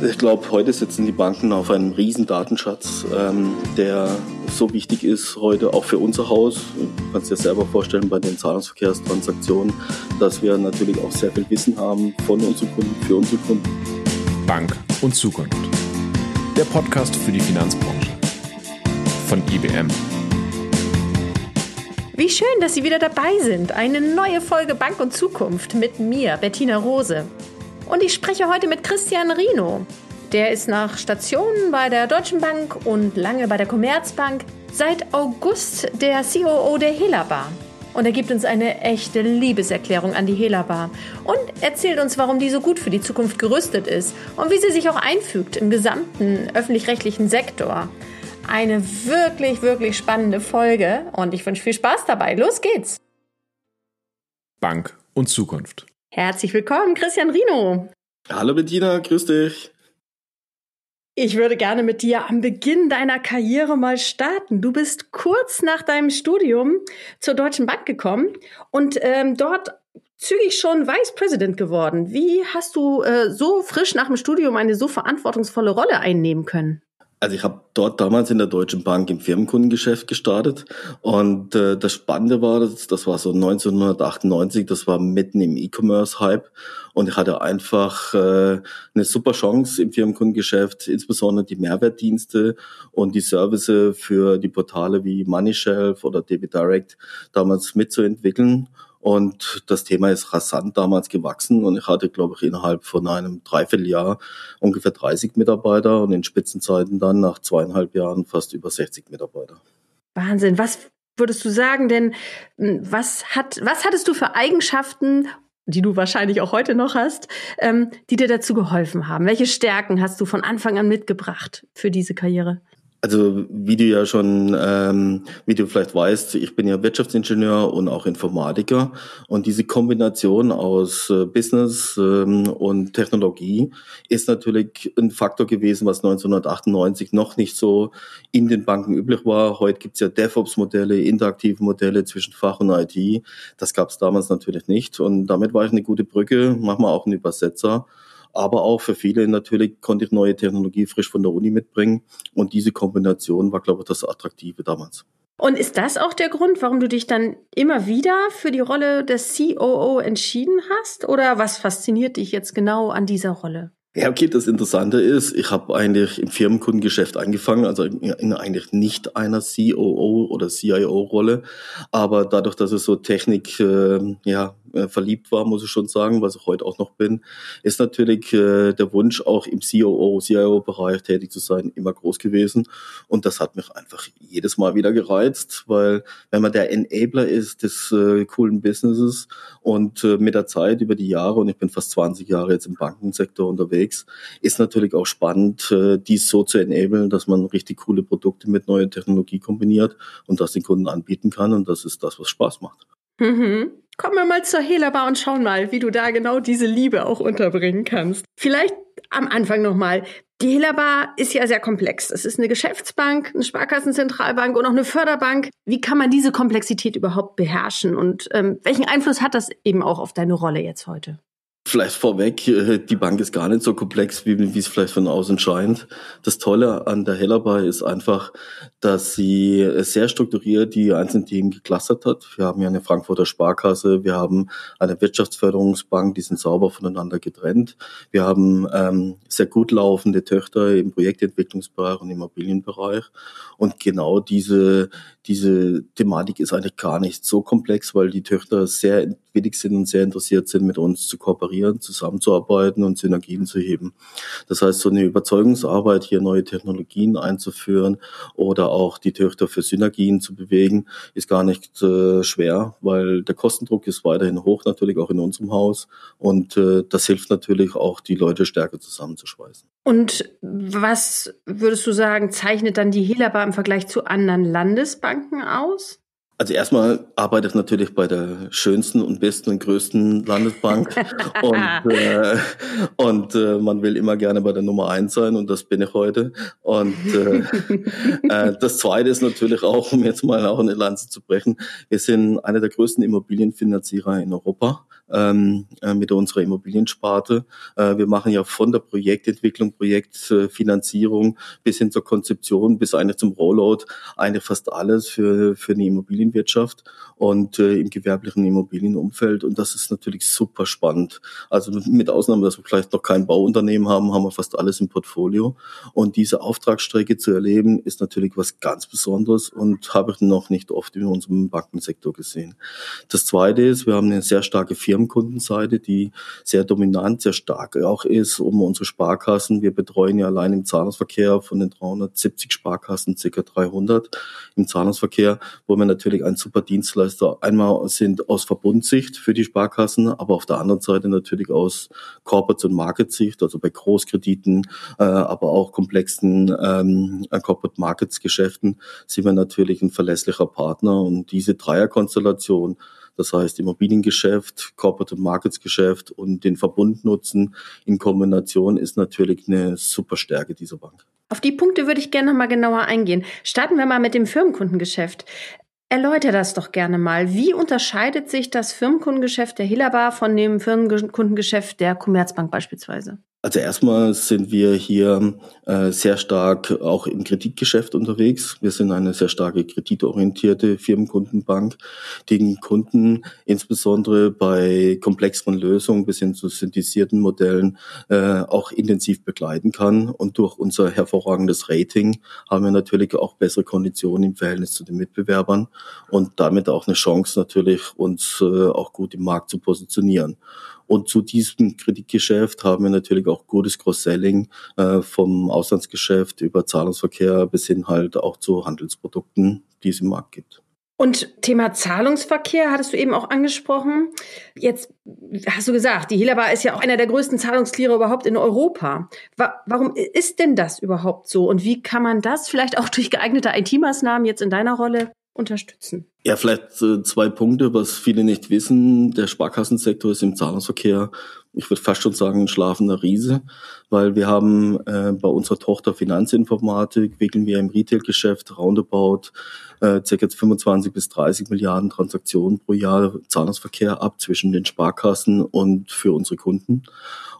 Ich glaube, heute sitzen die Banken auf einem riesen Datenschatz, ähm, der so wichtig ist heute auch für unser Haus. Du kannst dir selber vorstellen bei den Zahlungsverkehrstransaktionen, dass wir natürlich auch sehr viel Wissen haben von unseren Kunden, für unsere Kunden. Bank und Zukunft. Der Podcast für die Finanzbranche. Von IBM. Wie schön, dass Sie wieder dabei sind. Eine neue Folge Bank und Zukunft mit mir, Bettina Rose. Und ich spreche heute mit Christian Rino. Der ist nach Stationen bei der Deutschen Bank und lange bei der Commerzbank seit August der COO der Helabar. Und er gibt uns eine echte Liebeserklärung an die Helabar und erzählt uns, warum die so gut für die Zukunft gerüstet ist und wie sie sich auch einfügt im gesamten öffentlich-rechtlichen Sektor. Eine wirklich, wirklich spannende Folge und ich wünsche viel Spaß dabei. Los geht's! Bank und Zukunft. Herzlich willkommen, Christian Rino. Hallo Bettina, grüß dich. Ich würde gerne mit dir am Beginn deiner Karriere mal starten. Du bist kurz nach deinem Studium zur Deutschen Bank gekommen und ähm, dort zügig schon Vice President geworden. Wie hast du äh, so frisch nach dem Studium eine so verantwortungsvolle Rolle einnehmen können? Also ich habe dort damals in der Deutschen Bank im Firmenkundengeschäft gestartet und äh, das Spannende war, das, das war so 1998, das war mitten im E-Commerce-Hype und ich hatte einfach äh, eine super Chance im Firmenkundengeschäft, insbesondere die Mehrwertdienste und die Services für die Portale wie MoneyShelf oder Debit Direct damals mitzuentwickeln und das Thema ist rasant damals gewachsen und ich hatte, glaube ich, innerhalb von einem Dreivierteljahr ungefähr 30 Mitarbeiter und in Spitzenzeiten dann nach zweieinhalb Jahren fast über 60 Mitarbeiter. Wahnsinn. Was würdest du sagen denn, hm, was hat, was hattest du für Eigenschaften, die du wahrscheinlich auch heute noch hast, ähm, die dir dazu geholfen haben? Welche Stärken hast du von Anfang an mitgebracht für diese Karriere? Also wie du ja schon, ähm, wie du vielleicht weißt, ich bin ja Wirtschaftsingenieur und auch Informatiker und diese Kombination aus äh, Business ähm, und Technologie ist natürlich ein Faktor gewesen, was 1998 noch nicht so in den Banken üblich war. Heute gibt's ja DevOps-Modelle, interaktive Modelle zwischen Fach und IT. Das gab's damals natürlich nicht und damit war ich eine gute Brücke, machen wir auch einen Übersetzer aber auch für viele natürlich konnte ich neue Technologie frisch von der Uni mitbringen. Und diese Kombination war, glaube ich, das Attraktive damals. Und ist das auch der Grund, warum du dich dann immer wieder für die Rolle des COO entschieden hast? Oder was fasziniert dich jetzt genau an dieser Rolle? Ja, okay, das Interessante ist, ich habe eigentlich im Firmenkundengeschäft angefangen, also in eigentlich nicht einer COO oder CIO-Rolle, aber dadurch, dass es so Technik, äh, ja, äh, verliebt war, muss ich schon sagen, was ich heute auch noch bin, ist natürlich äh, der Wunsch, auch im COO, CIO-Bereich tätig zu sein, immer groß gewesen. Und das hat mich einfach jedes Mal wieder gereizt, weil wenn man der Enabler ist des äh, coolen Businesses und äh, mit der Zeit über die Jahre, und ich bin fast 20 Jahre jetzt im Bankensektor unterwegs, ist natürlich auch spannend, äh, dies so zu enablen, dass man richtig coole Produkte mit neuer Technologie kombiniert und das den Kunden anbieten kann. Und das ist das, was Spaß macht. Mhm. Kommen wir mal zur Helabar und schauen mal, wie du da genau diese Liebe auch unterbringen kannst. Vielleicht am Anfang nochmal. Die Helabar ist ja sehr komplex. Es ist eine Geschäftsbank, eine Sparkassenzentralbank und auch eine Förderbank. Wie kann man diese Komplexität überhaupt beherrschen und ähm, welchen Einfluss hat das eben auch auf deine Rolle jetzt heute? Vielleicht vorweg, äh, die Bank ist gar nicht so komplex, wie, wie es vielleicht von außen scheint. Das Tolle an der Hellerby ist einfach, dass sie sehr strukturiert die einzelnen Themen geklustert hat. Wir haben ja eine Frankfurter Sparkasse, wir haben eine Wirtschaftsförderungsbank, die sind sauber voneinander getrennt. Wir haben ähm, sehr gut laufende Töchter im Projektentwicklungsbereich und Immobilienbereich. Und genau diese, diese Thematik ist eigentlich gar nicht so komplex, weil die Töchter sehr willig sind und sehr interessiert sind, mit uns zu kooperieren, zusammenzuarbeiten und Synergien zu heben. Das heißt, so eine Überzeugungsarbeit, hier neue Technologien einzuführen oder auch die Töchter für Synergien zu bewegen, ist gar nicht äh, schwer, weil der Kostendruck ist weiterhin hoch, natürlich auch in unserem Haus. Und äh, das hilft natürlich auch, die Leute stärker zusammenzuschweißen. Und was würdest du sagen, zeichnet dann die Helaba im Vergleich zu anderen Landesbanken aus? Also erstmal arbeite ich natürlich bei der schönsten und besten und größten Landesbank und, äh, und äh, man will immer gerne bei der Nummer eins sein und das bin ich heute. Und äh, äh, das Zweite ist natürlich auch, um jetzt mal auch eine Lanze zu brechen, wir sind einer der größten Immobilienfinanzierer in Europa ähm, äh, mit unserer Immobiliensparte. Äh, wir machen ja von der Projektentwicklung, Projektfinanzierung bis hin zur Konzeption, bis eigentlich zum Rollout eigentlich fast alles für, für eine Immobilienwirtschaft und äh, im gewerblichen Immobilienumfeld. Und das ist natürlich super spannend. Also mit Ausnahme, dass wir vielleicht noch kein Bauunternehmen haben, haben wir fast alles im Portfolio. Und diese Auftragsstrecke zu erleben, ist natürlich was ganz Besonderes und habe ich noch nicht oft in unserem Bankensektor gesehen. Das Zweite ist, wir haben eine sehr starke Firma Firmenkundenseite, die sehr dominant, sehr stark auch ist, um unsere Sparkassen. Wir betreuen ja allein im Zahlungsverkehr von den 370 Sparkassen circa 300 im Zahlungsverkehr, wo wir natürlich ein super Dienstleister einmal sind aus Verbundsicht für die Sparkassen, aber auf der anderen Seite natürlich aus Corporate- und Market-Sicht, also bei Großkrediten, äh, aber auch komplexen ähm, Corporate Markets Geschäften sind wir natürlich ein verlässlicher Partner und diese Dreierkonstellation das heißt, Immobiliengeschäft, Corporate Markets Geschäft und den Verbundnutzen in Kombination ist natürlich eine super Stärke dieser Bank. Auf die Punkte würde ich gerne noch mal genauer eingehen. Starten wir mal mit dem Firmenkundengeschäft. Erläuter das doch gerne mal. Wie unterscheidet sich das Firmenkundengeschäft der Hillabar von dem Firmenkundengeschäft der Commerzbank beispielsweise? Also erstmal sind wir hier äh, sehr stark auch im Kreditgeschäft unterwegs. Wir sind eine sehr starke kreditorientierte Firmenkundenbank, die den Kunden insbesondere bei komplexeren Lösungen bis hin zu synthetisierten Modellen äh, auch intensiv begleiten kann. Und durch unser hervorragendes Rating haben wir natürlich auch bessere Konditionen im Verhältnis zu den Mitbewerbern und damit auch eine Chance natürlich, uns äh, auch gut im Markt zu positionieren. Und zu diesem Kreditgeschäft haben wir natürlich auch gutes Cross-Selling äh, vom Auslandsgeschäft über Zahlungsverkehr bis hin halt auch zu Handelsprodukten, die es im Markt gibt. Und Thema Zahlungsverkehr hattest du eben auch angesprochen. Jetzt hast du gesagt, die Helaba ist ja auch einer der größten Zahlungsklierer überhaupt in Europa. Warum ist denn das überhaupt so? Und wie kann man das vielleicht auch durch geeignete IT-Maßnahmen jetzt in deiner Rolle unterstützen? Ja, vielleicht äh, zwei Punkte, was viele nicht wissen. Der Sparkassensektor ist im Zahlungsverkehr, ich würde fast schon sagen, ein schlafender Riese, weil wir haben äh, bei unserer Tochter Finanzinformatik, wickeln wir im Retail-Geschäft roundabout äh, ca. 25 bis 30 Milliarden Transaktionen pro Jahr Zahlungsverkehr ab zwischen den Sparkassen und für unsere Kunden.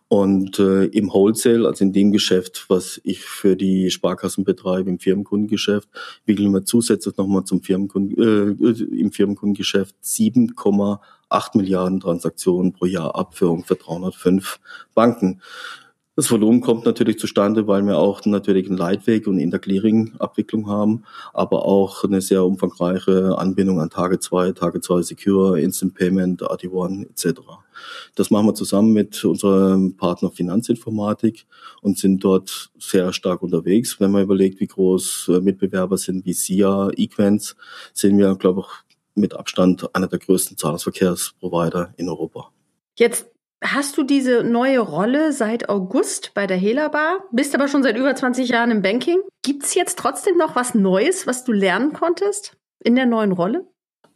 Und äh, im Wholesale, also in dem Geschäft, was ich für die Sparkassen betreibe, im Firmenkundengeschäft, wickeln wir zusätzlich nochmal zum Firmenkunden, äh, im Firmenkundengeschäft 7,8 Milliarden Transaktionen pro Jahr ab für ungefähr 305 Banken. Das Volumen kommt natürlich zustande, weil wir auch natürlich einen Leitweg und Interclearing-Abwicklung haben, aber auch eine sehr umfangreiche Anbindung an Tage 2, Tage 2 Secure, Instant Payment, RT1 etc. Das machen wir zusammen mit unserem Partner Finanzinformatik und sind dort sehr stark unterwegs. Wenn man überlegt, wie groß äh, Mitbewerber sind wie SIA, Equens, sind wir, glaube ich, mit Abstand einer der größten Zahlungsverkehrsprovider in Europa. Jetzt Hast du diese neue Rolle seit August bei der Hela bist aber schon seit über 20 Jahren im Banking. Gibt es jetzt trotzdem noch was Neues, was du lernen konntest in der neuen Rolle?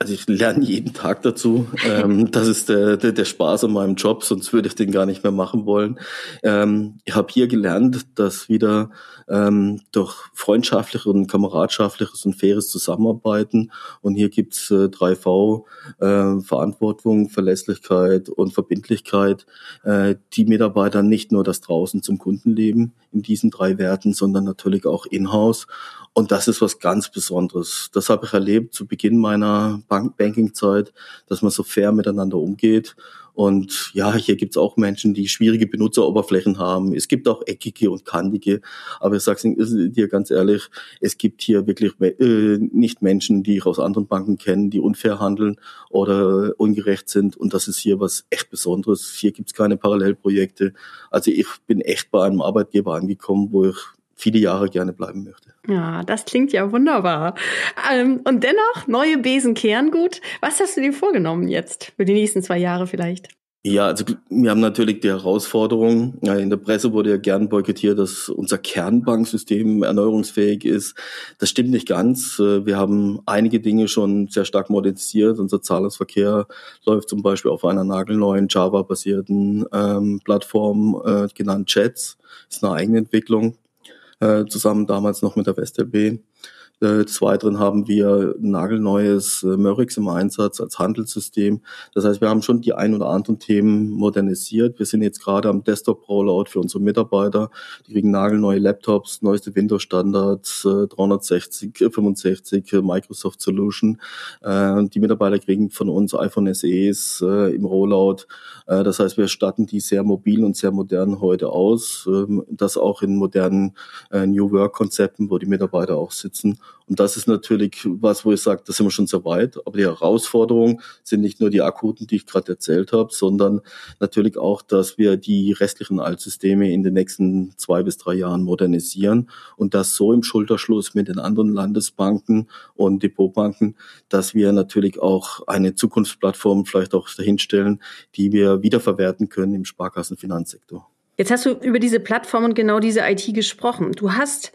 Also ich lerne jeden Tag dazu. ähm, das ist der, der, der Spaß an meinem Job, sonst würde ich den gar nicht mehr machen wollen. Ähm, ich habe hier gelernt, dass wieder ähm, durch freundschaftliches und kameradschaftliches und faires Zusammenarbeiten und hier gibt's äh, 3V, äh, Verantwortung, Verlässlichkeit und Verbindlichkeit, äh, die Mitarbeiter nicht nur das draußen zum Kunden leben in diesen drei Werten, sondern natürlich auch in-house und das ist was ganz Besonderes. Das habe ich erlebt zu Beginn meiner Banking-Zeit, dass man so fair miteinander umgeht. Und ja, hier gibt's auch Menschen, die schwierige Benutzeroberflächen haben. Es gibt auch eckige und kantige. Aber ich sage dir ganz ehrlich, es gibt hier wirklich äh, nicht Menschen, die ich aus anderen Banken kenne, die unfair handeln oder ungerecht sind. Und das ist hier was echt Besonderes. Hier gibt's keine Parallelprojekte. Also ich bin echt bei einem Arbeitgeber angekommen, wo ich viele Jahre gerne bleiben möchte. Ja, das klingt ja wunderbar. Ähm, und dennoch, neue Besen kehren gut. Was hast du dir vorgenommen jetzt für die nächsten zwei Jahre vielleicht? Ja, also wir haben natürlich die Herausforderung, in der Presse wurde ja gern boykottiert, dass unser Kernbanksystem erneuerungsfähig ist. Das stimmt nicht ganz. Wir haben einige Dinge schon sehr stark modernisiert. Unser Zahlungsverkehr läuft zum Beispiel auf einer nagelneuen Java-basierten ähm, Plattform, äh, genannt Chats. Das ist eine eigene Entwicklung, äh, zusammen damals noch mit der WestLB. Äh, des Weiteren haben wir nagelneues äh, Mörix im Einsatz als Handelssystem. Das heißt, wir haben schon die ein oder anderen Themen modernisiert. Wir sind jetzt gerade am Desktop-Rollout für unsere Mitarbeiter. Die kriegen nagelneue Laptops, neueste Windows-Standards, 360, 65 Microsoft Solution. Äh, die Mitarbeiter kriegen von uns iPhone SEs im Rollout. Das heißt, wir statten die sehr mobil und sehr modern heute aus. Ähm, das auch in modernen New Work-Konzepten, wo die Mitarbeiter auch sitzen. Und das ist natürlich was, wo ich sage, da sind wir schon sehr weit. Aber die Herausforderungen sind nicht nur die akuten, die ich gerade erzählt habe, sondern natürlich auch, dass wir die restlichen Altsysteme in den nächsten zwei bis drei Jahren modernisieren und das so im Schulterschluss mit den anderen Landesbanken und Depotbanken, dass wir natürlich auch eine Zukunftsplattform vielleicht auch dahinstellen, die wir wiederverwerten können im Sparkassenfinanzsektor. Jetzt hast du über diese Plattform und genau diese IT gesprochen. Du hast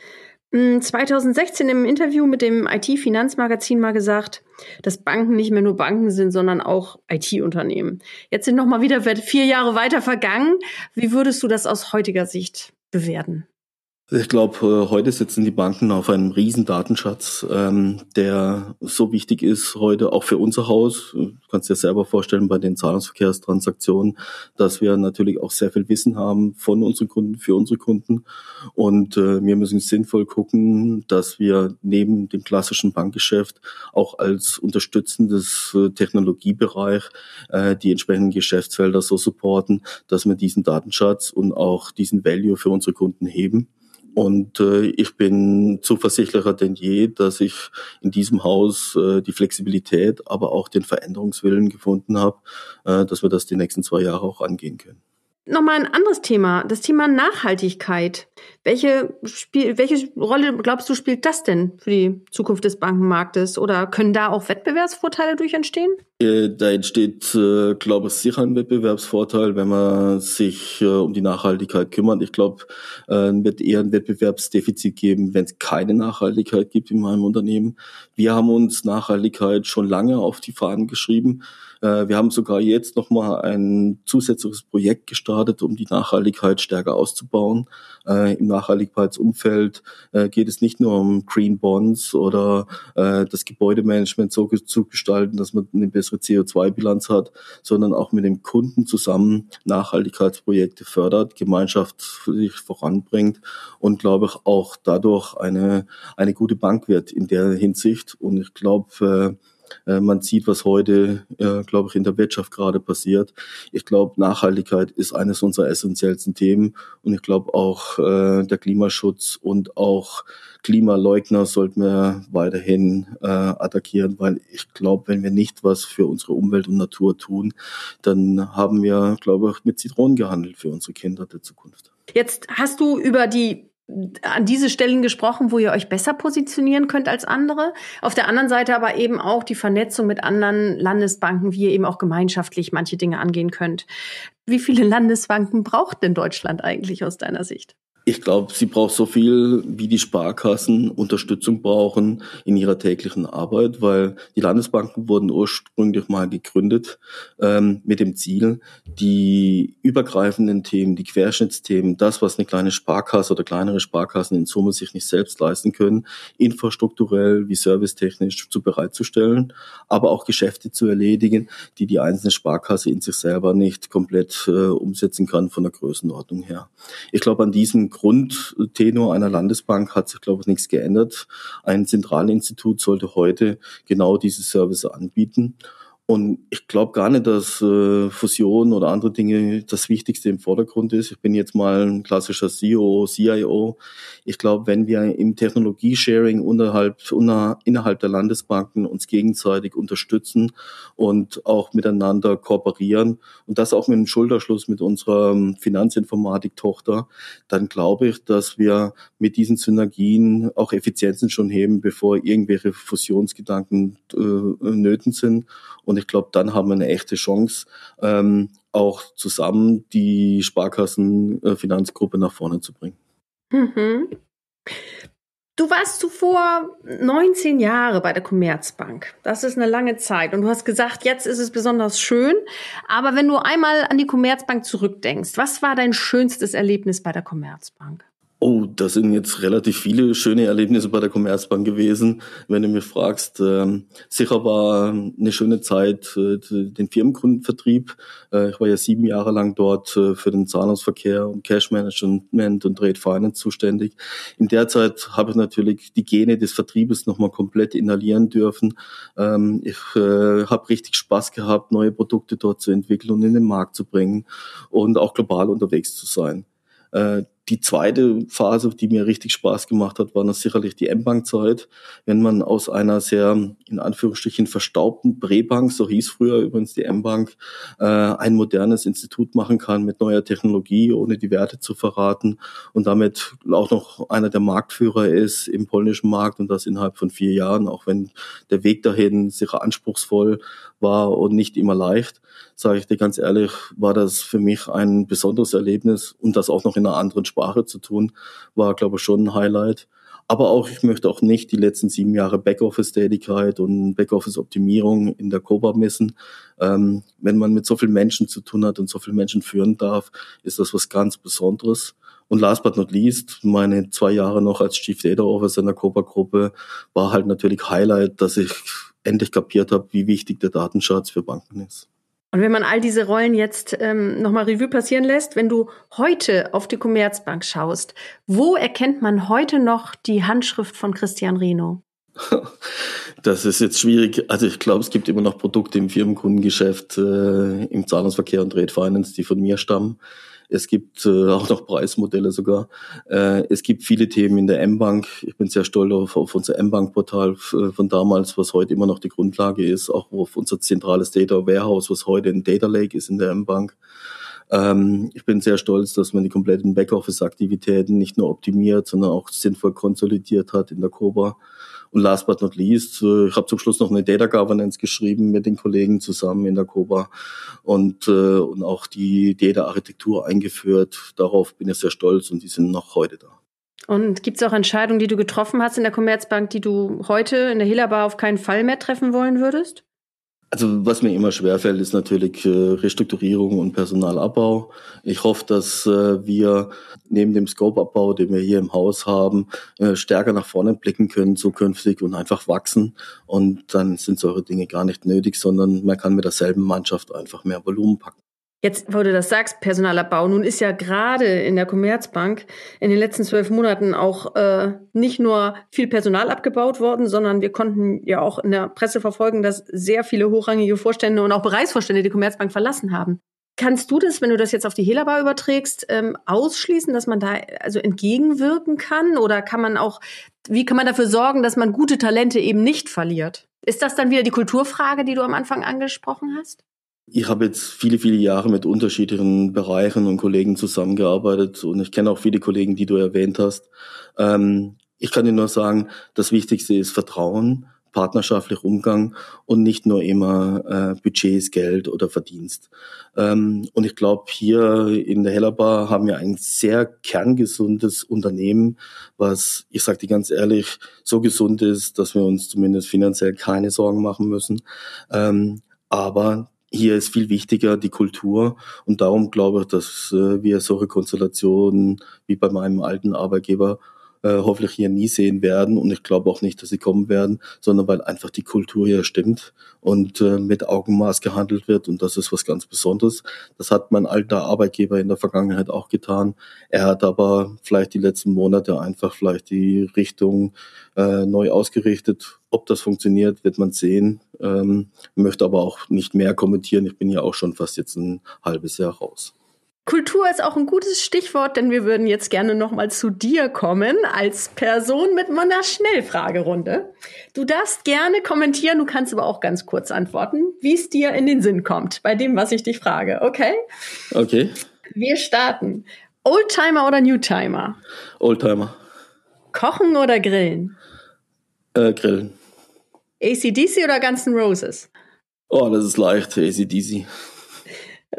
2016 hm, im Interview mit dem IT-Finanzmagazin mal gesagt, dass Banken nicht mehr nur Banken sind, sondern auch IT-Unternehmen. Jetzt sind noch mal wieder vier Jahre weiter vergangen. Wie würdest du das aus heutiger Sicht bewerten? Ich glaube, äh, heute sitzen die Banken auf einem riesen Datenschatz, ähm, der so wichtig ist heute auch für unser Haus. Du kannst dir selber vorstellen bei den Zahlungsverkehrstransaktionen, dass wir natürlich auch sehr viel Wissen haben von unseren Kunden, für unsere Kunden. Und äh, wir müssen sinnvoll gucken, dass wir neben dem klassischen Bankgeschäft auch als unterstützendes äh, Technologiebereich äh, die entsprechenden Geschäftsfelder so supporten, dass wir diesen Datenschatz und auch diesen Value für unsere Kunden heben. Und äh, ich bin zuversichtlicher denn je, dass ich in diesem Haus äh, die Flexibilität, aber auch den Veränderungswillen gefunden habe, äh, dass wir das die nächsten zwei Jahre auch angehen können. Nochmal ein anderes Thema, das Thema Nachhaltigkeit. Welche, Spiel, welche Rolle glaubst du spielt das denn für die Zukunft des Bankenmarktes? Oder können da auch Wettbewerbsvorteile durch entstehen? Äh, da entsteht, äh, glaube ich, sicher ein Wettbewerbsvorteil, wenn man sich äh, um die Nachhaltigkeit kümmert. Ich glaube, äh, wird eher ein Wettbewerbsdefizit geben, wenn es keine Nachhaltigkeit gibt in meinem Unternehmen. Wir haben uns Nachhaltigkeit schon lange auf die Fahnen geschrieben. Äh, wir haben sogar jetzt nochmal ein zusätzliches Projekt gestartet, um die Nachhaltigkeit stärker auszubauen. Äh, Im Nachhaltigkeitsumfeld äh, geht es nicht nur um Green Bonds oder das Gebäudemanagement so zu gestalten, dass man eine bessere CO2-Bilanz hat, sondern auch mit dem Kunden zusammen Nachhaltigkeitsprojekte fördert, gemeinschaftlich voranbringt und glaube ich auch dadurch eine, eine gute Bank wird in der Hinsicht. Und ich glaube, man sieht, was heute, äh, glaube ich, in der Wirtschaft gerade passiert. Ich glaube, Nachhaltigkeit ist eines unserer essentiellsten Themen und ich glaube auch äh, der Klimaschutz und auch Klimaleugner sollten wir weiterhin äh, attackieren, weil ich glaube, wenn wir nicht was für unsere Umwelt und Natur tun, dann haben wir, glaube ich, mit Zitronen gehandelt für unsere Kinder der Zukunft. Jetzt hast du über die an diese Stellen gesprochen, wo ihr euch besser positionieren könnt als andere. Auf der anderen Seite aber eben auch die Vernetzung mit anderen Landesbanken, wie ihr eben auch gemeinschaftlich manche Dinge angehen könnt. Wie viele Landesbanken braucht denn Deutschland eigentlich aus deiner Sicht? Ich glaube, sie braucht so viel, wie die Sparkassen Unterstützung brauchen in ihrer täglichen Arbeit, weil die Landesbanken wurden ursprünglich mal gegründet ähm, mit dem Ziel, die übergreifenden Themen, die Querschnittsthemen, das, was eine kleine Sparkasse oder kleinere Sparkassen in Summe sich nicht selbst leisten können, infrastrukturell wie servicetechnisch zu bereitzustellen, aber auch Geschäfte zu erledigen, die die einzelne Sparkasse in sich selber nicht komplett äh, umsetzen kann von der Größenordnung her. Ich glaube, an diesem Grundtenor einer Landesbank hat sich, glaube ich, nichts geändert. Ein Zentralinstitut sollte heute genau diese Service anbieten. Und ich glaube gar nicht, dass äh, Fusion oder andere Dinge das Wichtigste im Vordergrund ist. Ich bin jetzt mal ein klassischer CEO, CIO. Ich glaube, wenn wir im Technologiesharing unterhalb, unter, innerhalb der Landesbanken uns gegenseitig unterstützen und auch miteinander kooperieren und das auch mit einem Schulterschluss mit unserer Finanzinformatik-Tochter, dann glaube ich, dass wir mit diesen Synergien auch Effizienzen schon heben, bevor irgendwelche Fusionsgedanken äh, nöten sind. Und ich glaube, dann haben wir eine echte Chance, ähm, auch zusammen die Sparkassenfinanzgruppe nach vorne zu bringen. Mhm. Du warst zuvor 19 Jahre bei der Commerzbank. Das ist eine lange Zeit. Und du hast gesagt, jetzt ist es besonders schön. Aber wenn du einmal an die Commerzbank zurückdenkst, was war dein schönstes Erlebnis bei der Commerzbank? Oh, das sind jetzt relativ viele schöne Erlebnisse bei der Commerzbank gewesen. Wenn du mich fragst, ähm, sicher war eine schöne Zeit äh, den Firmenkundenvertrieb. Äh, ich war ja sieben Jahre lang dort äh, für den Zahlungsverkehr und Cash Management und Trade Finance zuständig. In der Zeit habe ich natürlich die Gene des Vertriebes nochmal komplett inhalieren dürfen. Ähm, ich äh, habe richtig Spaß gehabt, neue Produkte dort zu entwickeln und in den Markt zu bringen und auch global unterwegs zu sein. Die zweite Phase, die mir richtig Spaß gemacht hat, war dann sicherlich die M-Bank-Zeit. Wenn man aus einer sehr, in Anführungsstrichen, verstaubten Brebank, so hieß früher übrigens die M-Bank, äh, ein modernes Institut machen kann mit neuer Technologie, ohne die Werte zu verraten und damit auch noch einer der Marktführer ist im polnischen Markt und das innerhalb von vier Jahren, auch wenn der Weg dahin sicher anspruchsvoll war und nicht immer leicht, sage ich dir ganz ehrlich, war das für mich ein besonderes Erlebnis und das auch noch in einer anderen Sprache zu tun, war, glaube ich, schon ein Highlight. Aber auch, ich möchte auch nicht die letzten sieben Jahre Backoffice-Tätigkeit und Backoffice-Optimierung in der COBA missen. Ähm, wenn man mit so vielen Menschen zu tun hat und so viele Menschen führen darf, ist das was ganz Besonderes. Und last but not least, meine zwei Jahre noch als Chief Data Officer in der COBA-Gruppe war halt natürlich Highlight, dass ich endlich kapiert habe, wie wichtig der Datenschatz für Banken ist. Und wenn man all diese Rollen jetzt ähm, nochmal Revue passieren lässt, wenn du heute auf die Commerzbank schaust, wo erkennt man heute noch die Handschrift von Christian Rino? Das ist jetzt schwierig. Also ich glaube, es gibt immer noch Produkte im Firmenkundengeschäft, äh, im Zahlungsverkehr und Trade Finance, die von mir stammen. Es gibt äh, auch noch Preismodelle sogar. Äh, es gibt viele Themen in der M-Bank. Ich bin sehr stolz auf, auf unser M-Bank-Portal äh, von damals, was heute immer noch die Grundlage ist, auch auf unser zentrales Data Warehouse, was heute ein Data Lake ist in der M-Bank. Ähm, ich bin sehr stolz, dass man die kompletten Backoffice-Aktivitäten nicht nur optimiert, sondern auch sinnvoll konsolidiert hat in der COBA. Und last but not least, äh, ich habe zum Schluss noch eine Data Governance geschrieben mit den Kollegen zusammen in der COBA und, äh, und auch die Data-Architektur eingeführt. Darauf bin ich sehr stolz und die sind noch heute da. Und gibt es auch Entscheidungen, die du getroffen hast in der Commerzbank, die du heute in der Hela auf keinen Fall mehr treffen wollen würdest? Also was mir immer schwerfällt, ist natürlich äh, Restrukturierung und Personalabbau. Ich hoffe, dass äh, wir neben dem Scope-Abbau, den wir hier im Haus haben, äh, stärker nach vorne blicken können zukünftig und einfach wachsen. Und dann sind solche Dinge gar nicht nötig, sondern man kann mit derselben Mannschaft einfach mehr Volumen packen. Jetzt, wo du das sagst, Personalabbau, nun ist ja gerade in der Commerzbank in den letzten zwölf Monaten auch äh, nicht nur viel Personal abgebaut worden, sondern wir konnten ja auch in der Presse verfolgen, dass sehr viele hochrangige Vorstände und auch Bereichsvorstände die Commerzbank verlassen haben. Kannst du das, wenn du das jetzt auf die Helaba überträgst, ähm, ausschließen, dass man da also entgegenwirken kann? Oder kann man auch, wie kann man dafür sorgen, dass man gute Talente eben nicht verliert? Ist das dann wieder die Kulturfrage, die du am Anfang angesprochen hast? Ich habe jetzt viele, viele Jahre mit unterschiedlichen Bereichen und Kollegen zusammengearbeitet und ich kenne auch viele Kollegen, die du erwähnt hast. Ähm, ich kann dir nur sagen, das Wichtigste ist Vertrauen, partnerschaftlicher Umgang und nicht nur immer äh, Budgets, Geld oder Verdienst. Ähm, und ich glaube, hier in der Hellerbar haben wir ein sehr kerngesundes Unternehmen, was, ich sage dir ganz ehrlich, so gesund ist, dass wir uns zumindest finanziell keine Sorgen machen müssen. Ähm, aber hier ist viel wichtiger die Kultur. Und darum glaube ich, dass äh, wir solche Konstellationen wie bei meinem alten Arbeitgeber äh, hoffentlich hier nie sehen werden und ich glaube auch nicht, dass sie kommen werden, sondern weil einfach die Kultur hier stimmt und äh, mit Augenmaß gehandelt wird und das ist was ganz Besonderes. Das hat mein alter Arbeitgeber in der Vergangenheit auch getan. Er hat aber vielleicht die letzten Monate einfach vielleicht die Richtung äh, neu ausgerichtet. Ob das funktioniert, wird man sehen. Ähm, möchte aber auch nicht mehr kommentieren. Ich bin ja auch schon fast jetzt ein halbes Jahr raus. Kultur ist auch ein gutes Stichwort, denn wir würden jetzt gerne nochmal zu dir kommen als Person mit meiner Schnellfragerunde. Du darfst gerne kommentieren, du kannst aber auch ganz kurz antworten, wie es dir in den Sinn kommt bei dem, was ich dich frage, okay? Okay. Wir starten. Oldtimer oder Newtimer? Oldtimer. Kochen oder grillen? Äh, grillen. ACDC oder Guns N' Roses? Oh, das ist leicht, ACDC.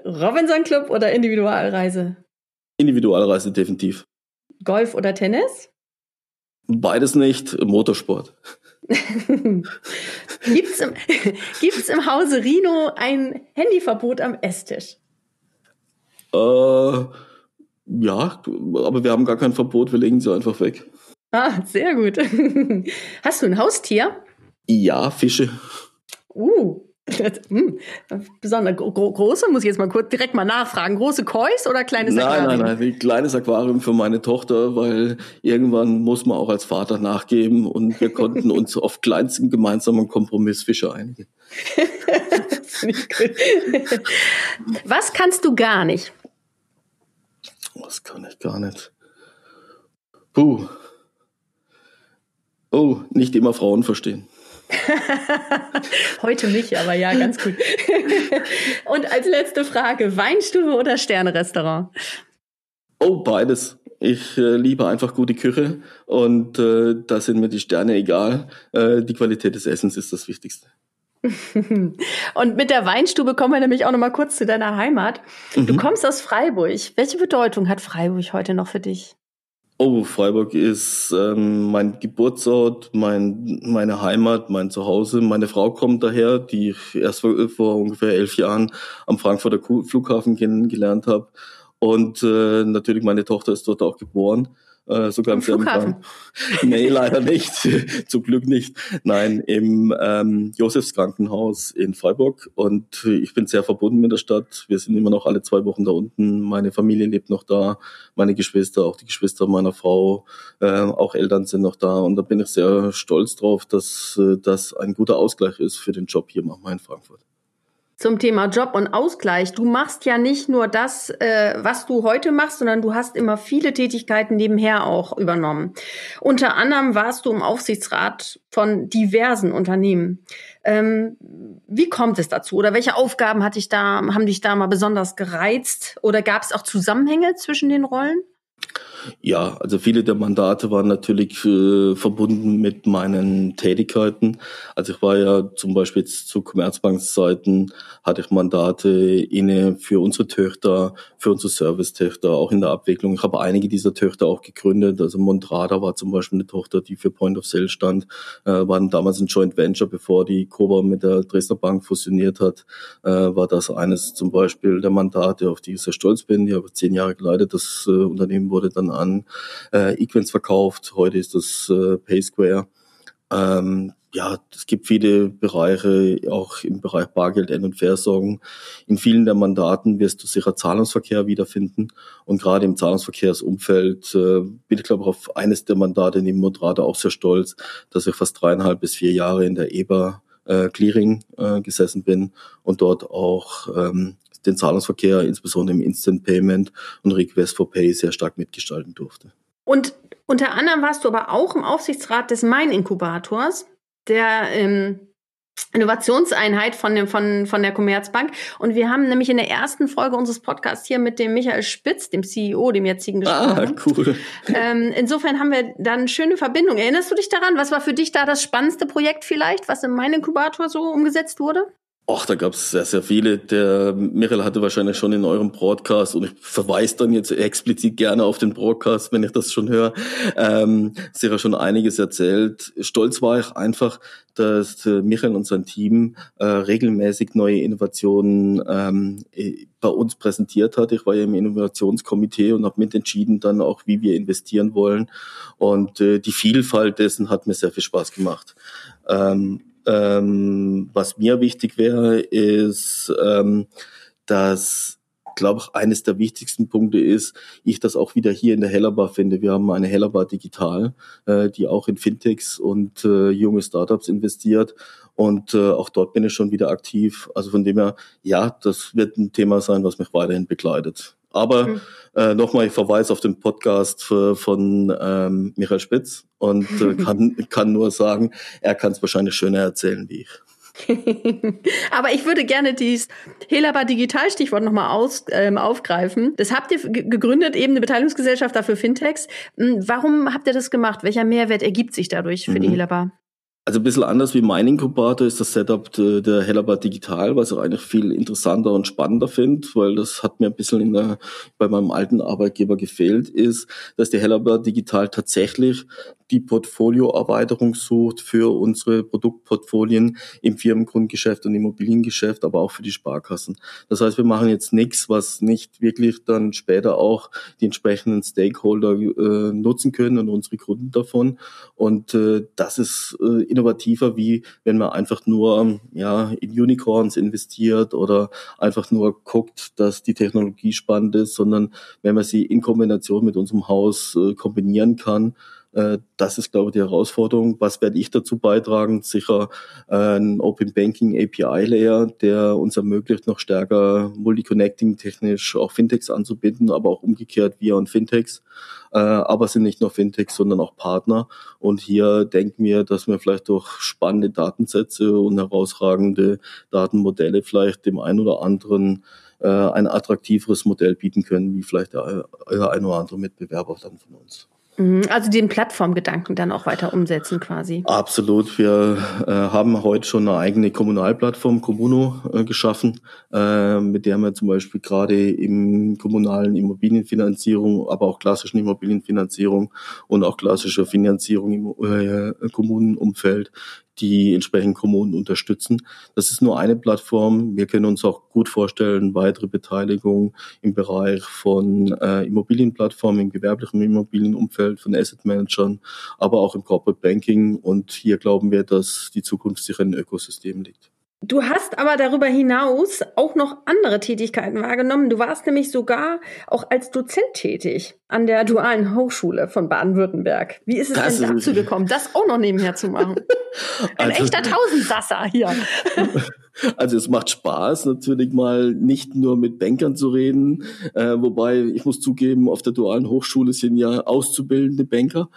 Robinson Club oder Individualreise? Individualreise definitiv. Golf oder Tennis? Beides nicht, Motorsport. Gibt es im, gibt's im Hause Rino ein Handyverbot am Esstisch? Äh, ja, aber wir haben gar kein Verbot, wir legen sie einfach weg. Ah, sehr gut. Hast du ein Haustier? Ja, Fische. Uh, hm, besonders gro große, muss ich jetzt mal kurz direkt mal nachfragen. Große Kois oder kleines nein, Aquarium? Nein, nein, nein, kleines Aquarium für meine Tochter, weil irgendwann muss man auch als Vater nachgeben und wir konnten uns auf kleinsten gemeinsamen Kompromiss Fische einigen. Was kannst du gar nicht? Was kann ich gar nicht? Puh. Oh, nicht immer Frauen verstehen. Heute nicht, aber ja, ganz gut. Und als letzte Frage, Weinstube oder Sternerestaurant? Oh, beides. Ich äh, liebe einfach gute Küche und äh, da sind mir die Sterne egal. Äh, die Qualität des Essens ist das Wichtigste. und mit der Weinstube kommen wir nämlich auch noch mal kurz zu deiner Heimat. Du mhm. kommst aus Freiburg. Welche Bedeutung hat Freiburg heute noch für dich? Oh, Freiburg ist ähm, mein Geburtsort, mein, meine Heimat, mein Zuhause. Meine Frau kommt daher, die ich erst vor, vor ungefähr elf Jahren am Frankfurter Flughafen kennengelernt habe. Und äh, natürlich meine Tochter ist dort auch geboren. Äh, sogar im Flughafen? nee, leider nicht. Zum Glück nicht. Nein, im ähm, Josefs Krankenhaus in Freiburg. Und ich bin sehr verbunden mit der Stadt. Wir sind immer noch alle zwei Wochen da unten. Meine Familie lebt noch da. Meine Geschwister, auch die Geschwister meiner Frau, äh, auch Eltern sind noch da. Und da bin ich sehr stolz drauf, dass äh, das ein guter Ausgleich ist für den Job hier manchmal in Frankfurt zum Thema Job und Ausgleich. Du machst ja nicht nur das, äh, was du heute machst, sondern du hast immer viele Tätigkeiten nebenher auch übernommen. Unter anderem warst du im Aufsichtsrat von diversen Unternehmen. Ähm, wie kommt es dazu? Oder welche Aufgaben hat dich da, haben dich da mal besonders gereizt? Oder gab es auch Zusammenhänge zwischen den Rollen? Ja, also viele der Mandate waren natürlich äh, verbunden mit meinen Tätigkeiten. Also ich war ja zum Beispiel zu Commerzbankszeiten, hatte ich Mandate inne für unsere Töchter, für unsere Servicetöchter, auch in der Abwicklung. Ich habe einige dieser Töchter auch gegründet. Also Montrada war zum Beispiel eine Tochter, die für Point of Sale stand, äh, waren damals ein Joint Venture, bevor die Coba mit der Dresdner Bank fusioniert hat, äh, war das eines zum Beispiel der Mandate, auf die ich sehr stolz bin. Die habe zehn Jahre geleitet. Das äh, Unternehmen wurde dann an äh, Equins verkauft. Heute ist das äh, PaySquare. Ähm, ja, es gibt viele Bereiche, auch im Bereich Bargeld, End- und Versorgung. In vielen der Mandaten wirst du sicher Zahlungsverkehr wiederfinden. Und gerade im Zahlungsverkehrsumfeld äh, bin ich, glaube ich, auf eines der Mandate neben Moderate auch sehr stolz, dass ich fast dreieinhalb bis vier Jahre in der EBA äh, Clearing äh, gesessen bin und dort auch ähm, den Zahlungsverkehr, insbesondere im Instant Payment und Request for Pay sehr stark mitgestalten durfte. Und unter anderem warst du aber auch im Aufsichtsrat des Main-Inkubators, der ähm, Innovationseinheit von, dem, von, von der Commerzbank. Und wir haben nämlich in der ersten Folge unseres Podcasts hier mit dem Michael Spitz, dem CEO, dem jetzigen gesprochen. Ah, cool. Ähm, insofern haben wir dann eine schöne Verbindung. Erinnerst du dich daran? Was war für dich da das spannendste Projekt vielleicht, was im Main-Inkubator so umgesetzt wurde? Ach, da gab es sehr, sehr viele. Der Michael hatte wahrscheinlich schon in eurem Broadcast und ich verweise dann jetzt explizit gerne auf den Broadcast, wenn ich das schon höre, ähm, sicher schon einiges erzählt. Stolz war ich einfach, dass äh, Michael und sein Team äh, regelmäßig neue Innovationen ähm, bei uns präsentiert hat. Ich war ja im Innovationskomitee und habe mitentschieden dann auch, wie wir investieren wollen. Und äh, die Vielfalt dessen hat mir sehr viel Spaß gemacht. Ähm, ähm, was mir wichtig wäre, ist, ähm, dass glaube ich, eines der wichtigsten Punkte ist, ich das auch wieder hier in der Hellerbar finde. Wir haben eine Hellerbar Digital, äh, die auch in Fintechs und äh, junge Startups investiert. Und äh, auch dort bin ich schon wieder aktiv. Also von dem her, ja, das wird ein Thema sein, was mich weiterhin begleitet. Aber mhm. äh, nochmal, ich verweise auf den Podcast für, von ähm, Michael Spitz und äh, kann, kann nur sagen, er kann es wahrscheinlich schöner erzählen wie ich. Aber ich würde gerne dieses Helaba Digital-Stichwort nochmal aus, ähm, aufgreifen. Das habt ihr gegründet, eben eine Beteiligungsgesellschaft dafür Fintechs. Hm, warum habt ihr das gemacht? Welcher Mehrwert ergibt sich dadurch für mhm. die Helaba? Also ein bisschen anders wie mein Inkubator ist das Setup der Hellerbad Digital, was ich eigentlich viel interessanter und spannender finde, weil das hat mir ein bisschen in der, bei meinem alten Arbeitgeber gefehlt, ist, dass die Hellerbad Digital tatsächlich die Portfolioerweiterung sucht für unsere Produktportfolien im Firmengrundgeschäft und Immobiliengeschäft, aber auch für die Sparkassen. Das heißt, wir machen jetzt nichts, was nicht wirklich dann später auch die entsprechenden Stakeholder äh, nutzen können und unsere Kunden davon. Und äh, das ist äh, innovativer, wie wenn man einfach nur ja, in Unicorns investiert oder einfach nur guckt, dass die Technologie spannend ist, sondern wenn man sie in Kombination mit unserem Haus äh, kombinieren kann, das ist, glaube ich, die Herausforderung. Was werde ich dazu beitragen? Sicher äh, ein Open Banking API Layer, der uns ermöglicht, noch stärker Multi-Connecting technisch auch Fintechs anzubinden, aber auch umgekehrt wir und Fintechs. Äh, aber sind nicht nur Fintechs, sondern auch Partner. Und hier denken wir, dass wir vielleicht durch spannende Datensätze und herausragende Datenmodelle vielleicht dem einen oder anderen ein attraktiveres Modell bieten können, wie vielleicht der ein oder andere Mitbewerber dann von uns. Mhm, also den Plattformgedanken dann auch weiter umsetzen quasi. Absolut. Wir äh, haben heute schon eine eigene Kommunalplattform, Kommuno, äh, geschaffen, äh, mit der wir zum Beispiel gerade im kommunalen Immobilienfinanzierung, aber auch klassischen Immobilienfinanzierung und auch klassischer Finanzierung im äh, Kommunenumfeld die entsprechenden Kommunen unterstützen. Das ist nur eine Plattform. Wir können uns auch gut vorstellen, weitere Beteiligung im Bereich von äh, Immobilienplattformen, im gewerblichen Immobilienumfeld, von Asset Managern, aber auch im Corporate Banking. Und hier glauben wir, dass die Zukunft sich in Ökosystem liegt. Du hast aber darüber hinaus auch noch andere Tätigkeiten wahrgenommen. Du warst nämlich sogar auch als Dozent tätig an der Dualen Hochschule von Baden-Württemberg. Wie ist es das denn dazu gekommen, das auch noch nebenher zu machen? Ein also, echter Tausendsasser hier. Also es macht Spaß, natürlich mal nicht nur mit Bankern zu reden, äh, wobei ich muss zugeben, auf der dualen Hochschule sind ja auszubildende Banker,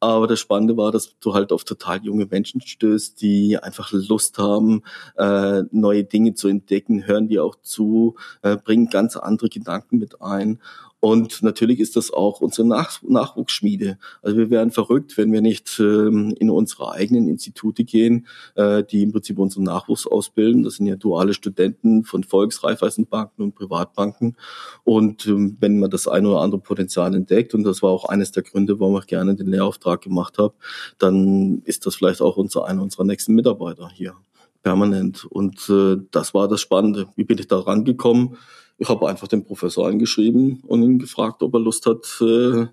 aber das Spannende war, dass du halt auf total junge Menschen stößt, die einfach Lust haben, äh, neue Dinge zu entdecken, hören die auch zu, äh, bringen ganz andere Gedanken mit ein und natürlich ist das auch unsere Nach Nachwuchsschmiede. Also wir wären verrückt, wenn wir nicht ähm, in unsere eigenen Institute gehen, äh, die im Prinzip unseren Nachwuchs ausbilden. Das sind ja duale Studenten von Volksreifeisenbanken und Privatbanken. Und ähm, wenn man das ein oder andere Potenzial entdeckt, und das war auch eines der Gründe, warum ich gerne den Lehrauftrag gemacht habe, dann ist das vielleicht auch unser einer unserer nächsten Mitarbeiter hier permanent. Und äh, das war das Spannende. Wie bin ich da rangekommen? Ich habe einfach den Professor angeschrieben und ihn gefragt, ob er Lust hat, äh,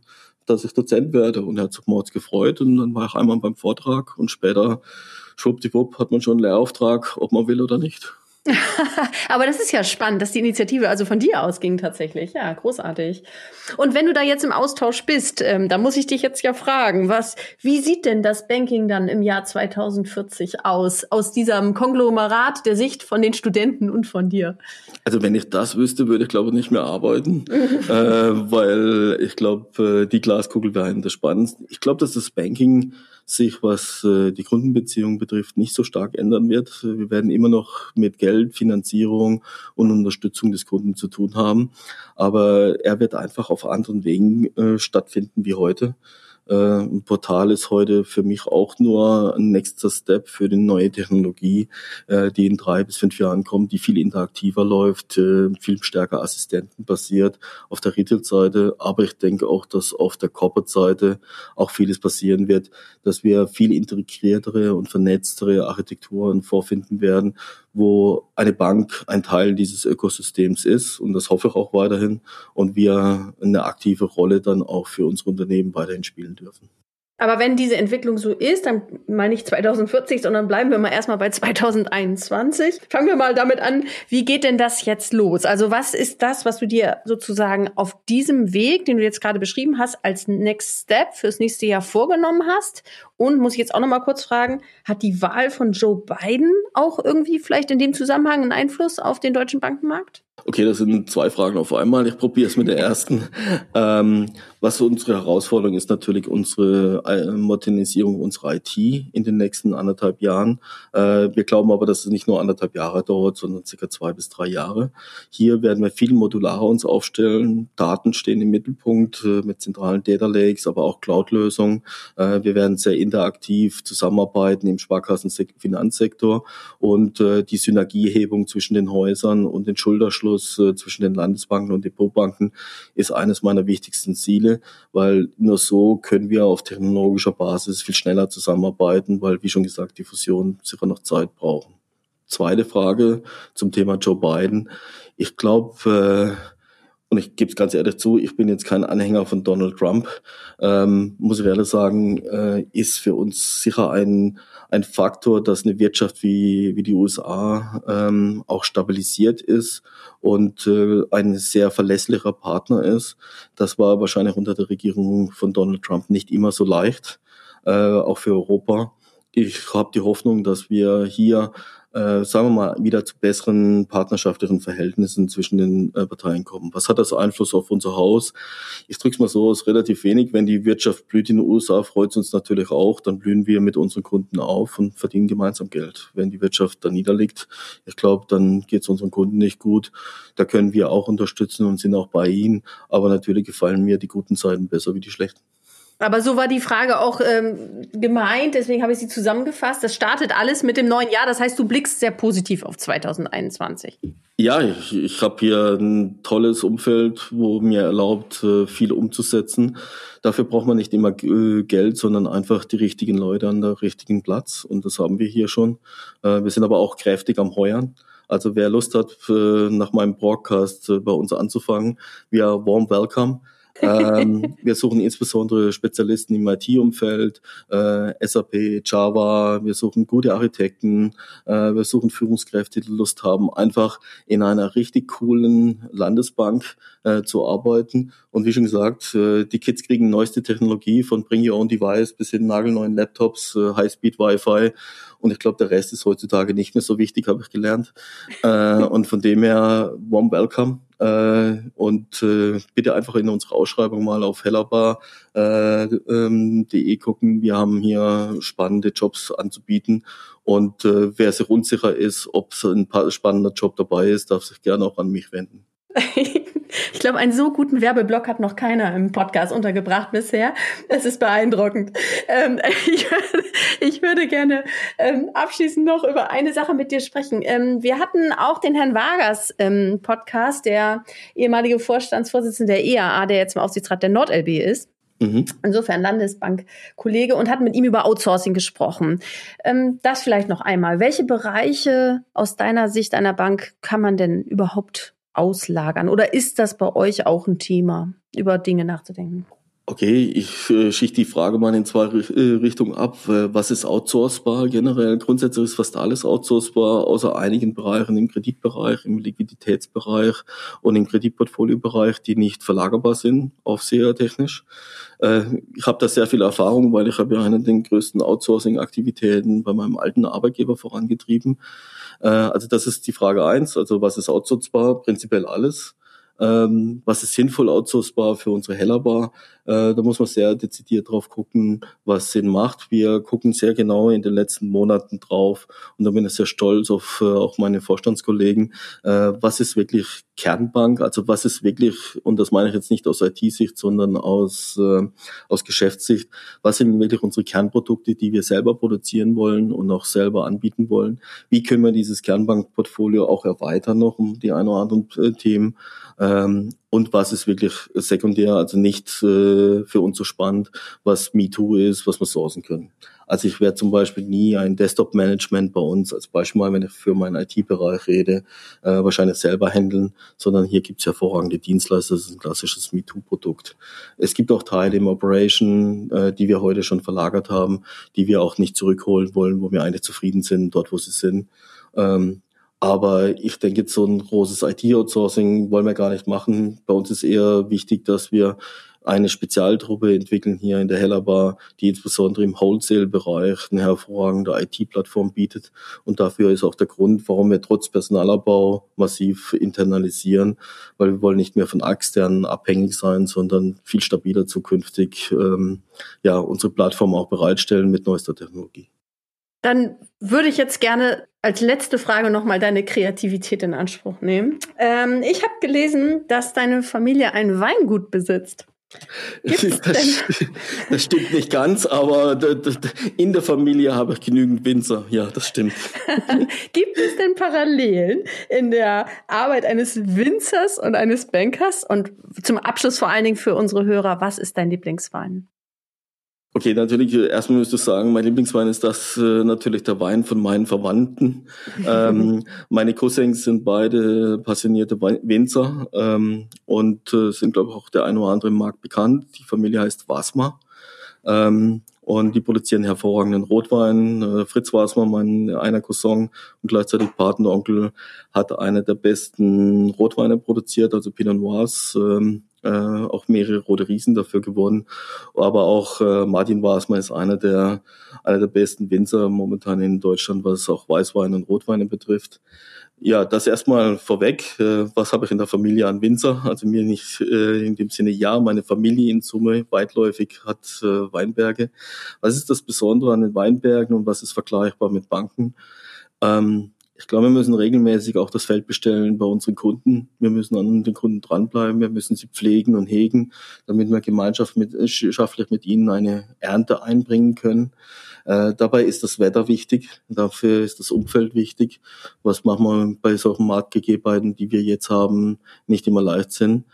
dass ich Dozent werde. Und er hat sich mords gefreut und dann war ich einmal beim Vortrag und später, schwuppdiwupp, hat man schon einen Lehrauftrag, ob man will oder nicht. Aber das ist ja spannend, dass die Initiative also von dir ausging tatsächlich. Ja, großartig. Und wenn du da jetzt im Austausch bist, ähm, da muss ich dich jetzt ja fragen, was, wie sieht denn das Banking dann im Jahr 2040 aus, aus diesem Konglomerat der Sicht von den Studenten und von dir? Also wenn ich das wüsste, würde ich glaube ich nicht mehr arbeiten, äh, weil ich glaube, äh, die Glaskugel wäre das Spannendste. Ich glaube, dass das Banking sich, was äh, die Kundenbeziehung betrifft, nicht so stark ändern wird. Wir werden immer noch mit Geld, Finanzierung und Unterstützung des Kunden zu tun haben, aber er wird einfach auf anderen Wegen äh, stattfinden wie heute. Äh, ein Portal ist heute für mich auch nur ein nächster Step für die neue Technologie, äh, die in drei bis fünf Jahren kommt, die viel interaktiver läuft, äh, viel stärker assistentenbasiert auf der Retail-Seite. Aber ich denke auch, dass auf der Corporate-Seite auch vieles passieren wird, dass wir viel integriertere und vernetztere Architekturen vorfinden werden, wo eine Bank ein Teil dieses Ökosystems ist und das hoffe ich auch weiterhin und wir eine aktive Rolle dann auch für unsere Unternehmen weiterhin spielen dürfen. Aber wenn diese Entwicklung so ist, dann meine ich 2040, sondern bleiben wir mal erstmal bei 2021. Fangen wir mal damit an, wie geht denn das jetzt los? Also was ist das, was du dir sozusagen auf diesem Weg, den du jetzt gerade beschrieben hast, als Next Step fürs nächste Jahr vorgenommen hast? Und muss ich jetzt auch noch mal kurz fragen, hat die Wahl von Joe Biden auch irgendwie vielleicht in dem Zusammenhang einen Einfluss auf den deutschen Bankenmarkt? Okay, das sind zwei Fragen auf einmal. Ich probiere es mit der ersten. Ähm, was unsere Herausforderung ist natürlich, unsere äh, Modernisierung unserer IT in den nächsten anderthalb Jahren. Äh, wir glauben aber, dass es nicht nur anderthalb Jahre dauert, sondern circa zwei bis drei Jahre. Hier werden wir viel modularer uns aufstellen. Daten stehen im Mittelpunkt äh, mit zentralen Data Lakes, aber auch Cloud-Lösungen. Wir werden sehr interaktiv zusammenarbeiten im Sparkassen-Finanzsektor und die Synergiehebung zwischen den Häusern und den Schulterschluss zwischen den Landesbanken und Depotbanken ist eines meiner wichtigsten Ziele, weil nur so können wir auf technologischer Basis viel schneller zusammenarbeiten, weil, wie schon gesagt, die Fusion sicher noch Zeit brauchen. Zweite Frage zum Thema Joe Biden. Ich glaube, äh, und ich gebe es ganz ehrlich zu, ich bin jetzt kein Anhänger von Donald Trump, ähm, muss ich ehrlich sagen, äh, ist für uns sicher ein, ein Faktor, dass eine Wirtschaft wie, wie die USA ähm, auch stabilisiert ist und äh, ein sehr verlässlicher Partner ist. Das war wahrscheinlich unter der Regierung von Donald Trump nicht immer so leicht, äh, auch für Europa. Ich habe die Hoffnung, dass wir hier äh, sagen wir mal, wieder zu besseren partnerschaftlichen Verhältnissen zwischen den äh, Parteien kommen. Was hat das Einfluss auf unser Haus? Ich drücke es mal so aus, relativ wenig. Wenn die Wirtschaft blüht in den USA, freut es uns natürlich auch. Dann blühen wir mit unseren Kunden auf und verdienen gemeinsam Geld. Wenn die Wirtschaft da niederliegt, ich glaube, dann geht es unseren Kunden nicht gut. Da können wir auch unterstützen und sind auch bei ihnen. Aber natürlich gefallen mir die guten Seiten besser wie die schlechten. Aber so war die Frage auch ähm, gemeint, deswegen habe ich sie zusammengefasst. Das startet alles mit dem neuen Jahr, das heißt, du blickst sehr positiv auf 2021. Ja, ich, ich habe hier ein tolles Umfeld, wo mir erlaubt, äh, viel umzusetzen. Dafür braucht man nicht immer äh, Geld, sondern einfach die richtigen Leute an der richtigen Platz. Und das haben wir hier schon. Äh, wir sind aber auch kräftig am Heuern. Also wer Lust hat, nach meinem Broadcast bei uns anzufangen, wir warm welcome ähm, wir suchen insbesondere Spezialisten im IT-Umfeld, äh, SAP, Java, wir suchen gute Architekten, äh, wir suchen Führungskräfte, die Lust haben, einfach in einer richtig coolen Landesbank äh, zu arbeiten. Und wie schon gesagt, äh, die Kids kriegen neueste Technologie von Bring Your Own Device bis hin nagelneuen Laptops, äh, High-Speed Wi-Fi. Und ich glaube, der Rest ist heutzutage nicht mehr so wichtig, habe ich gelernt. Äh, und von dem her, warm welcome. Und bitte einfach in unsere Ausschreibung mal auf hellerbar.de äh, ähm, gucken. Wir haben hier spannende Jobs anzubieten. Und wer sich unsicher ist, ob ein spannender Job dabei ist, darf sich gerne auch an mich wenden. Ich glaube, einen so guten Werbeblock hat noch keiner im Podcast untergebracht bisher. Es ist beeindruckend. Ähm, ich, ich, würde gerne ähm, abschließend noch über eine Sache mit dir sprechen. Ähm, wir hatten auch den Herrn Wagers im Podcast, der ehemalige Vorstandsvorsitzende der EAA, der jetzt im Aufsichtsrat der NordLB ist. Mhm. Insofern Landesbank-Kollege und hat mit ihm über Outsourcing gesprochen. Ähm, das vielleicht noch einmal. Welche Bereiche aus deiner Sicht einer Bank kann man denn überhaupt auslagern? Oder ist das bei euch auch ein Thema, über Dinge nachzudenken? Okay, ich äh, die Frage mal in zwei äh, Richtungen ab. Äh, was ist outsourcebar generell? Grundsätzlich ist fast alles outsourcebar, außer einigen Bereichen im Kreditbereich, im Liquiditätsbereich und im Kreditportfoliobereich, die nicht verlagerbar sind, aufsehertechnisch. Äh, ich habe da sehr viel Erfahrung, weil ich habe ja eine der größten Outsourcing-Aktivitäten bei meinem alten Arbeitgeber vorangetrieben. Äh, also das ist die Frage eins. Also was ist outsourcebar? Prinzipiell alles. Ähm, was ist sinnvoll outsourcebar für unsere Hellerbar? Äh, da muss man sehr dezidiert drauf gucken, was Sinn macht. Wir gucken sehr genau in den letzten Monaten drauf und da bin ich sehr stolz auf äh, auch meine Vorstandskollegen. Äh, was ist wirklich Kernbank? Also was ist wirklich, und das meine ich jetzt nicht aus IT-Sicht, sondern aus, äh, aus Geschäftssicht, was sind wirklich unsere Kernprodukte, die wir selber produzieren wollen und auch selber anbieten wollen? Wie können wir dieses Kernbankportfolio auch erweitern noch um die ein oder anderen äh, Themen? Ähm, und was ist wirklich sekundär, also nicht äh, für uns so spannend, was MeToo ist, was wir sourcen können. Also ich werde zum Beispiel nie ein Desktop-Management bei uns, als Beispiel mal, wenn ich für meinen IT-Bereich rede, äh, wahrscheinlich selber handeln, sondern hier gibt es hervorragende Dienstleister, das ist ein klassisches MeToo-Produkt. Es gibt auch Teile im Operation, äh, die wir heute schon verlagert haben, die wir auch nicht zurückholen wollen, wo wir eigentlich zufrieden sind, dort wo sie sind. Ähm, aber ich denke, so ein großes IT-Outsourcing wollen wir gar nicht machen. Bei uns ist eher wichtig, dass wir eine Spezialtruppe entwickeln hier in der Hellerbar, die insbesondere im Wholesale-Bereich eine hervorragende IT-Plattform bietet. Und dafür ist auch der Grund, warum wir trotz Personalabbau massiv internalisieren, weil wir wollen nicht mehr von externen abhängig sein, sondern viel stabiler zukünftig ähm, ja unsere Plattform auch bereitstellen mit neuester Technologie. Dann würde ich jetzt gerne als letzte Frage nochmal deine Kreativität in Anspruch nehmen. Ähm, ich habe gelesen, dass deine Familie ein Weingut besitzt. Das, das, stimmt nicht ganz, aber in der Familie habe ich genügend Winzer. Ja, das stimmt. Gibt es denn Parallelen in der Arbeit eines Winzers und eines Bankers? Und zum Abschluss vor allen Dingen für unsere Hörer, was ist dein Lieblingswein? Okay, natürlich, äh, erstmal müsste ich sagen, mein Lieblingswein ist das äh, natürlich der Wein von meinen Verwandten. ähm, meine Cousins sind beide passionierte Winzer ähm, und äh, sind, glaube ich, auch der eine oder andere im Markt bekannt. Die Familie heißt Wasma. Ähm, und die produzieren hervorragenden Rotwein. Äh, Fritz Wasmer, mein einer Cousin und gleichzeitig Patenonkel, hat eine der besten Rotweine produziert, also Pinot Noirs. Ähm, äh, auch mehrere rote Riesen dafür gewonnen. Aber auch äh, Martin Wasmer ist einer der, einer der besten Winzer momentan in Deutschland, was auch Weißwein und Rotweine betrifft. Ja, das erstmal vorweg. Äh, was habe ich in der Familie an Winzer? Also mir nicht äh, in dem Sinne ja, meine Familie in Summe weitläufig hat äh, Weinberge. Was ist das Besondere an den Weinbergen und was ist vergleichbar mit Banken? Ähm, ich glaube, wir müssen regelmäßig auch das Feld bestellen bei unseren Kunden. Wir müssen an den Kunden dranbleiben. Wir müssen sie pflegen und hegen, damit wir gemeinschaftlich mit ihnen eine Ernte einbringen können. Äh, dabei ist das Wetter wichtig. Dafür ist das Umfeld wichtig. Was wir bei solchen Marktgegebenheiten, die wir jetzt haben, nicht immer leicht sind.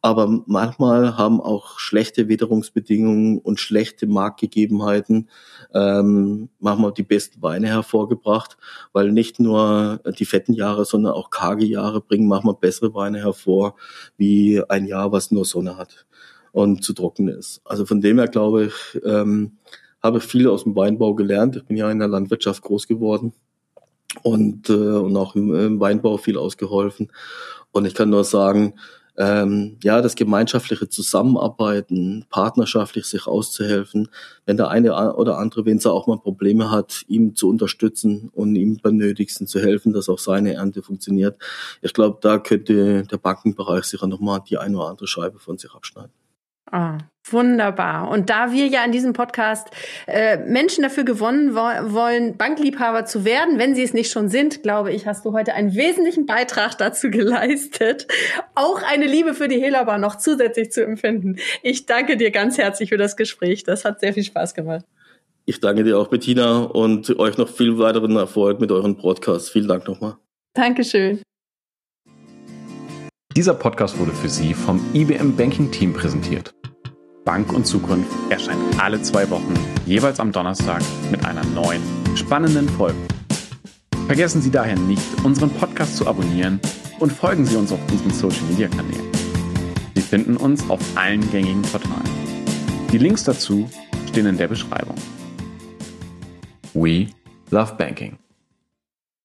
Aber manchmal haben auch schlechte Witterungsbedingungen und schlechte Marktgegebenheiten ähm, manchmal die besten Weine hervorgebracht, weil nicht nur die fetten Jahre, sondern auch karge Jahre bringen manchmal bessere Weine hervor, wie ein Jahr, was nur Sonne hat und zu trocken ist. Also von dem her glaube ich, ähm, habe viel aus dem Weinbau gelernt. Ich bin ja in der Landwirtschaft groß geworden und, äh, und auch im, im Weinbau viel ausgeholfen. Und ich kann nur sagen, ähm, ja, das gemeinschaftliche Zusammenarbeiten, partnerschaftlich sich auszuhelfen, wenn der eine oder andere Winzer auch mal Probleme hat, ihm zu unterstützen und ihm beim Nötigsten zu helfen, dass auch seine Ernte funktioniert. Ich glaube, da könnte der Bankenbereich sicher nochmal die eine oder andere Scheibe von sich abschneiden. Ah, wunderbar. Und da wir ja in diesem Podcast äh, Menschen dafür gewonnen wo wollen, Bankliebhaber zu werden, wenn sie es nicht schon sind, glaube ich, hast du heute einen wesentlichen Beitrag dazu geleistet, auch eine Liebe für die Helabar noch zusätzlich zu empfinden. Ich danke dir ganz herzlich für das Gespräch. Das hat sehr viel Spaß gemacht. Ich danke dir auch, Bettina, und euch noch viel weiteren Erfolg mit euren Podcasts. Vielen Dank nochmal. Dankeschön. Dieser Podcast wurde für Sie vom IBM Banking Team präsentiert. Bank und Zukunft erscheint alle zwei Wochen, jeweils am Donnerstag mit einer neuen, spannenden Folge. Vergessen Sie daher nicht, unseren Podcast zu abonnieren und folgen Sie uns auf unseren Social Media Kanälen. Sie finden uns auf allen gängigen Portalen. Die Links dazu stehen in der Beschreibung. We love banking.